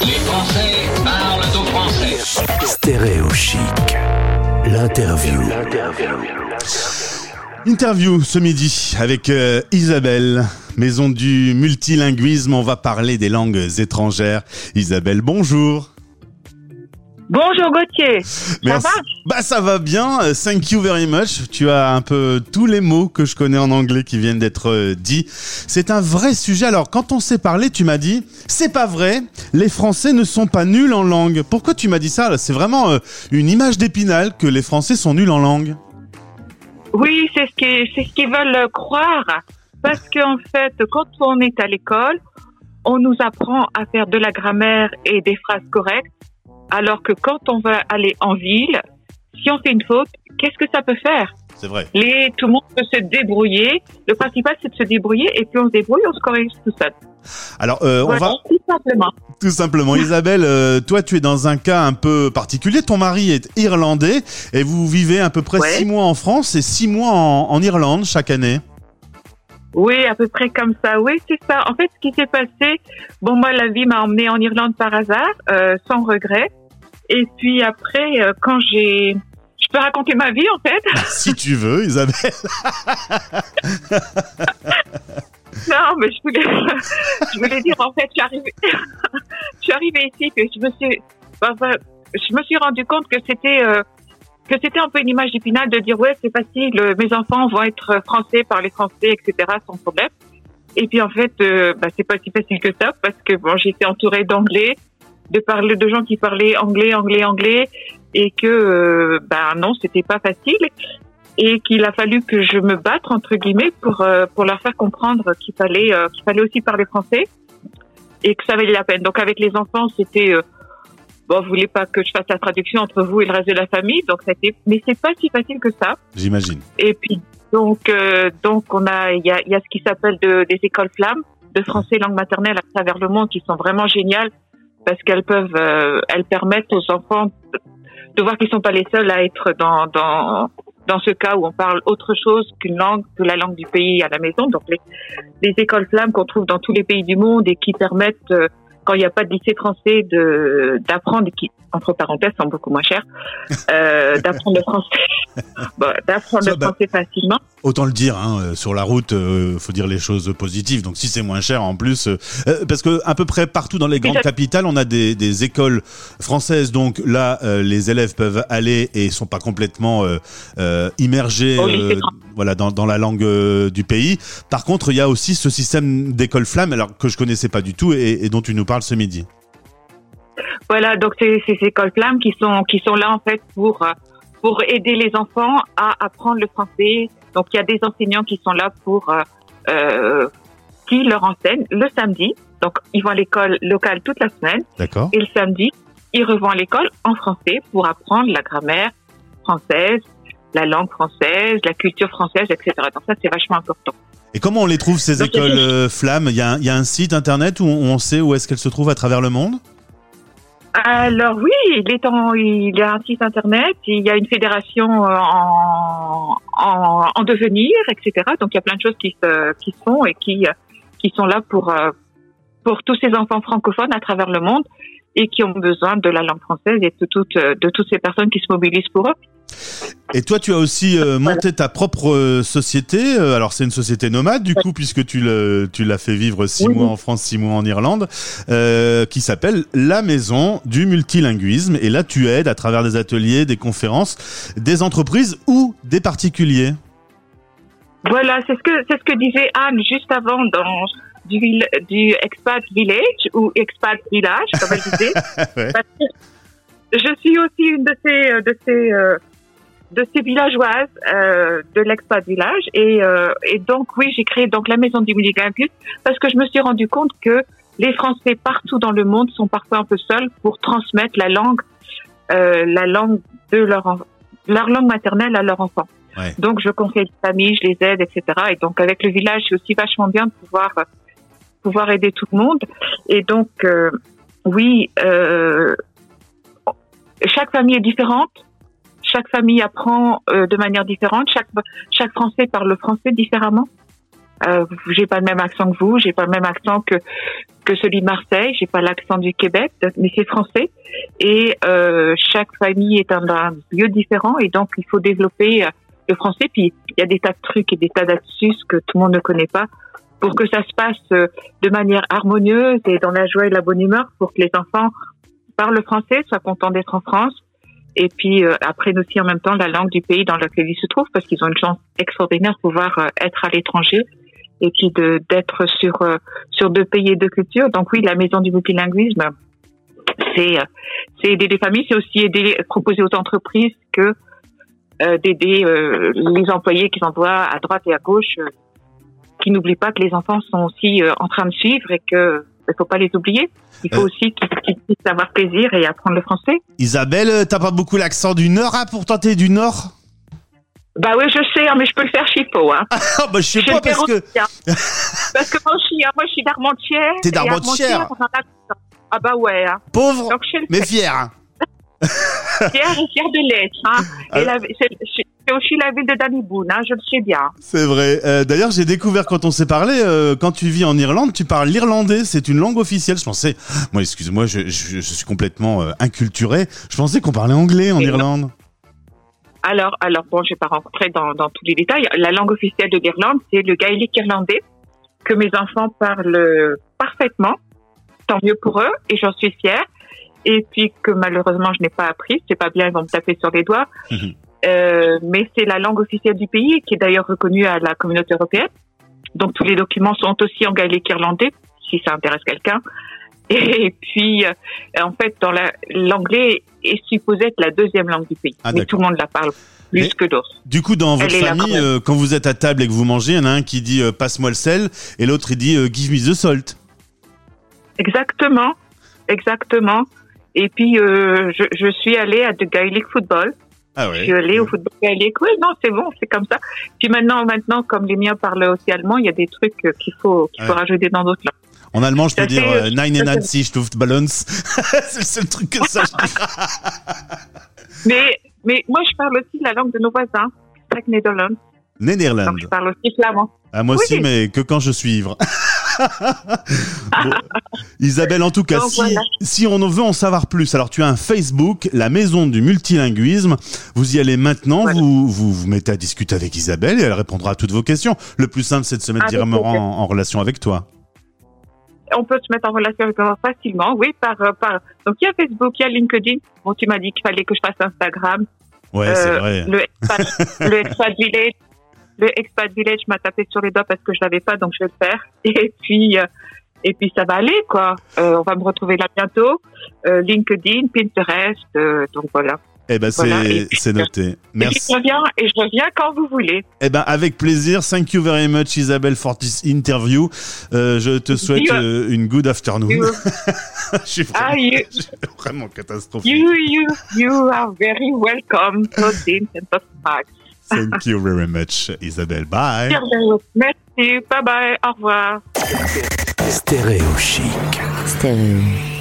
Les Français parlent au français. Stéréo chic. L'interview. Interview ce midi avec euh, Isabelle, maison du multilinguisme. On va parler des langues étrangères. Isabelle, bonjour. Bonjour Gauthier. Ça va Bah ça va bien. euh, Thank you very much. Tu as un peu tous les mots que je connais en anglais qui viennent d'être euh, dits. C'est un vrai sujet. Alors quand on s'est parlé, tu m'as dit c'est pas vrai. Les Français ne sont pas nuls en langue. Pourquoi tu m'as dit ça? C'est vraiment euh, une image d'épinal que les Français sont nuls en langue. Oui, c'est ce qu'ils c'est ce qu'ils veulent croire. Parce qu'en fait, quand on est à l'école, on nous apprend à faire de la grammaire et des phrases correctes. Alors que quand on va aller en ville, si on fait une faute, qu'est-ce que ça peut faire? C'est vrai. Les, Tout le monde peut se débrouiller. Le principal, c'est de se débrouiller. Et puis on se débrouille, on se corrige tout seul. Alors euh, on va tout simplement. Tout simplement. Isabelle, euh, toi, tu es dans un cas un peu particulier. Ton mari est irlandais et vous vivez à peu près Ouais. six mois en France et six mois en, en Irlande chaque année. Oui, à peu près comme ça. Oui, c'est ça. En fait, ce qui s'est passé, bon, moi, la vie m'a emmené en Irlande par hasard, euh, sans regret. Et puis après, euh, quand j'ai, je peux raconter ma vie en fait. si tu veux, Isabelle. non, mais je voulais, je voulais dire en fait, je suis arrivée, je suis arrivée ici, que je me suis, enfin, je me suis rendu compte que c'était, euh, que c'était un peu une image d'épinal de dire ouais, c'est facile, euh, mes enfants vont être français par les Français, etc., sans problème. Et puis en fait, euh, bah, c'est pas si facile que ça parce que bon, j'étais entourée d'anglais, de parler de gens qui parlaient anglais, anglais, anglais, et que euh, bah non, c'était pas facile, et qu'il a fallu que je me batte entre guillemets pour euh, pour leur faire comprendre qu'il fallait euh, qu'il fallait aussi parler français et que ça valait la peine. Donc avec les enfants, c'était euh, bon, vous voulez pas que je fasse la traduction entre vous et le reste de la famille, donc c'était, mais c'est pas si facile que ça. J'imagine. Et puis donc euh, donc on a il y a, il y a ce qui s'appelle de, des écoles flammes de français langue maternelle à travers le monde qui sont vraiment géniales parce qu'elles peuvent euh, elles permettent aux enfants de, voir qu'ils sont pas les seuls à être dans dans dans ce cas où on parle autre chose qu'une langue que la langue du pays à la maison. Donc les, les écoles flammes qu'on trouve dans tous les pays du monde et qui permettent euh, quand il n'y a pas de lycée français de d'apprendre qui entre parenthèses sont beaucoup moins chers euh, d'apprendre le français bon, d'apprendre le bah, français facilement Autant le dire, hein, euh, sur la route, euh, faut dire les choses positives. Donc si c'est moins cher en plus, euh, parce que à peu près partout dans les grandes capitales, on a des, des écoles françaises. Donc là, les élèves peuvent aller et sont pas complètement immergés, voilà, dans, dans la langue du pays. Par contre, il y a aussi ce système d'école flamme, alors que je connaissais pas du tout et, et dont tu nous parles ce midi. Voilà, donc c'est ces écoles flammes qui sont qui sont là en fait pour euh, pour aider les enfants à apprendre le français. Donc il y a des enseignants qui sont là pour euh, euh, qui leur enseignent le samedi. Donc ils vont à l'école locale toute la semaine D'accord. et le samedi ils revont à l'école en français pour apprendre la grammaire française, la langue française, la culture française, etc. Donc ça c'est vachement important. Et comment on les trouve ces Donc, écoles euh, flammes? Il y, a un- il y a un site internet où on sait où est-ce qu'elles se trouvent à travers le monde? Alors oui, il est en, il y a un site internet, il y a une fédération euh, en, en, en devenir, etc. Donc il y a plein de choses qui se, qui se font et qui, euh, qui sont là pour, euh, pour tous ces enfants francophones à travers le monde et qui ont besoin de la langue française et de toutes, de toutes ces personnes qui se mobilisent pour eux. Et toi, tu as aussi euh, monté ta propre euh, société. Euh, alors, c'est une société nomade, du coup, puisque tu le- tu l'as fait vivre six Oui. mois en France, six mois en Irlande, euh, qui s'appelle La Maison du Multilinguisme. Et là, tu aides à travers des ateliers, des conférences, des entreprises ou des particuliers. Voilà, c'est ce que c'est ce que disait Anne juste avant dans du, du expat village ou expat village, comme elle disait. Ouais. Parce que je suis aussi une de ces de ces de ces villageoises euh, de l'expat village et euh, et donc oui j'ai créé donc la maison du multilinguisme parce que je me suis rendu compte que les Français partout dans le monde sont parfois un peu seuls pour transmettre la langue euh, la langue de leur leur langue maternelle à leurs enfants. Ouais. Donc je conseille les familles, je les aide, etc. Et donc avec le village, c'est aussi vachement bien de pouvoir pouvoir aider tout le monde. Et donc euh, oui, euh, chaque famille est différente. Chaque famille apprend euh, de manière différente. Chaque chaque Français parle le français différemment. Euh, j'ai pas le même accent que vous, j'ai pas le même accent que que celui de Marseille, j'ai pas l'accent du Québec, mais c'est français. Et euh, chaque famille est dans un lieu différent, et donc il faut développer le français. Puis il y a des tas de trucs et des tas d'astuces que tout le monde ne connaît pas pour que ça se passe de manière harmonieuse et dans la joie et la bonne humeur, pour que les enfants parlent français, soient contents d'être en France, et puis euh, apprennent aussi en même temps la langue du pays dans lequel ils se trouvent, parce qu'ils ont une chance extraordinaire de pouvoir euh, être à l'étranger et puis d'être sur euh, sur deux pays et deux cultures. Donc oui, la maison du multilinguisme, c'est euh, c'est aider les familles, c'est aussi aider proposer aux entreprises que d'aider les employés qui envoient à droite et à gauche, qui n'oublient pas que les enfants sont aussi en train de suivre et que il faut pas les oublier. Il faut Euh. aussi qu'ils puissent avoir plaisir et apprendre le français. Isabelle, euh, t'as pas beaucoup l'accent du Nord hein, pour tenter du Nord? Bah oui, je sais, hein, mais je peux le faire chipot. Hein. Ah bah je sais Je pas parce que hein. parce que moi je suis, hein, moi je suis d'Armentières. T'es l'accent. Ah bah ouais. Hein. pauvre Donc suis mais fier. fière et fière de l'être. Hein. Ah. Et la- c'est aussi la ville de Dannyboon, hein, je le sais bien. C'est vrai. Euh, D'ailleurs, j'ai découvert quand on s'est parlé, euh, quand tu vis en Irlande, tu parles l'irlandais. C'est une langue officielle. Je pensais, moi, excuse-moi, je, je, je suis complètement euh, inculturé. Je pensais qu'on parlait anglais en Et non. Irlande. Alors, alors bon, je vais pas rentrer dans, dans tous les détails. La langue officielle de l'Irlande, c'est le gaélique irlandais, que mes enfants parlent parfaitement. Tant mieux pour eux, et j'en suis fière. Et puis que malheureusement, je n'ai pas appris. C'est pas bien, ils vont me taper sur les doigts. Mhm. Euh, mais c'est la langue officielle du pays, qui est d'ailleurs reconnue à la communauté européenne. Donc tous les documents sont aussi en gaélique irlandais, si ça intéresse quelqu'un. Et puis, euh, en fait, dans la- l'anglais est supposé être la deuxième langue du pays. Ah, mais tout le monde la parle plus Mais- que d'autres. Du coup, dans votre Elle là famille, euh, quand vous êtes à table et que vous mangez, il y en a un qui dit passe-moi le sel et l'autre il dit give me the salt. Exactement, exactement. Et puis, je, je suis allée à de Gaelic Football. Ah Je suis allée au football gaélique. Oui, non, c'est bon, c'est comme ça. Puis maintenant, maintenant, comme les miens parlent aussi allemand, il y a des trucs euh, qu'il faut, qu'il faut Ouais. rajouter dans d'autres langues. En allemand, je peux dire euh, Nein fait- Nancy Luftballons. C'est le seul truc que ça. Mais, mais moi, je parle aussi la langue de nos voisins, avec Netherlands. Nederland. Donc, je parle aussi flamand. Ah, moi aussi, mais que quand je suis ivre. Bon. Isabelle, en tout cas, Donc, si, voilà. si on veut en savoir plus, alors tu as un Facebook, la maison du multilinguisme. Vous y allez maintenant, Voilà. vous, vous vous mettez à discuter avec Isabelle et elle répondra à toutes vos questions. Le plus simple, c'est de se mettre Avec directement en, relation avec toi. On peut se mettre en relation avec moi facilement, oui, par, euh, par. Donc, il y a Facebook, il y a LinkedIn. Bon, tu m'as dit qu'il fallait que je fasse Instagram. Ouais, c'est Euh, vrai. Le expat, le expat village, le expat village m'a tapé sur les doigts parce que je l'avais pas, donc je vais le faire. Et puis, euh, et puis ça va aller, quoi. Euh, on va me retrouver là bientôt. Euh, LinkedIn, Pinterest, euh, donc voilà. Eh ben, c'est voilà, et c'est noté. Et Merci. je reviens, et je reviens quand vous voulez. Eh ben, avec plaisir. Thank you very much, Isabelle, for this interview. Euh, je te souhaite You- euh, une good afternoon. You, je suis ah, vraiment, you, je suis vraiment catastrophique. you, you, you are very welcome to. Thank you very much, Isabelle. Bye. Merci, bye bye, au revoir. Stéréo chic. Stéréo.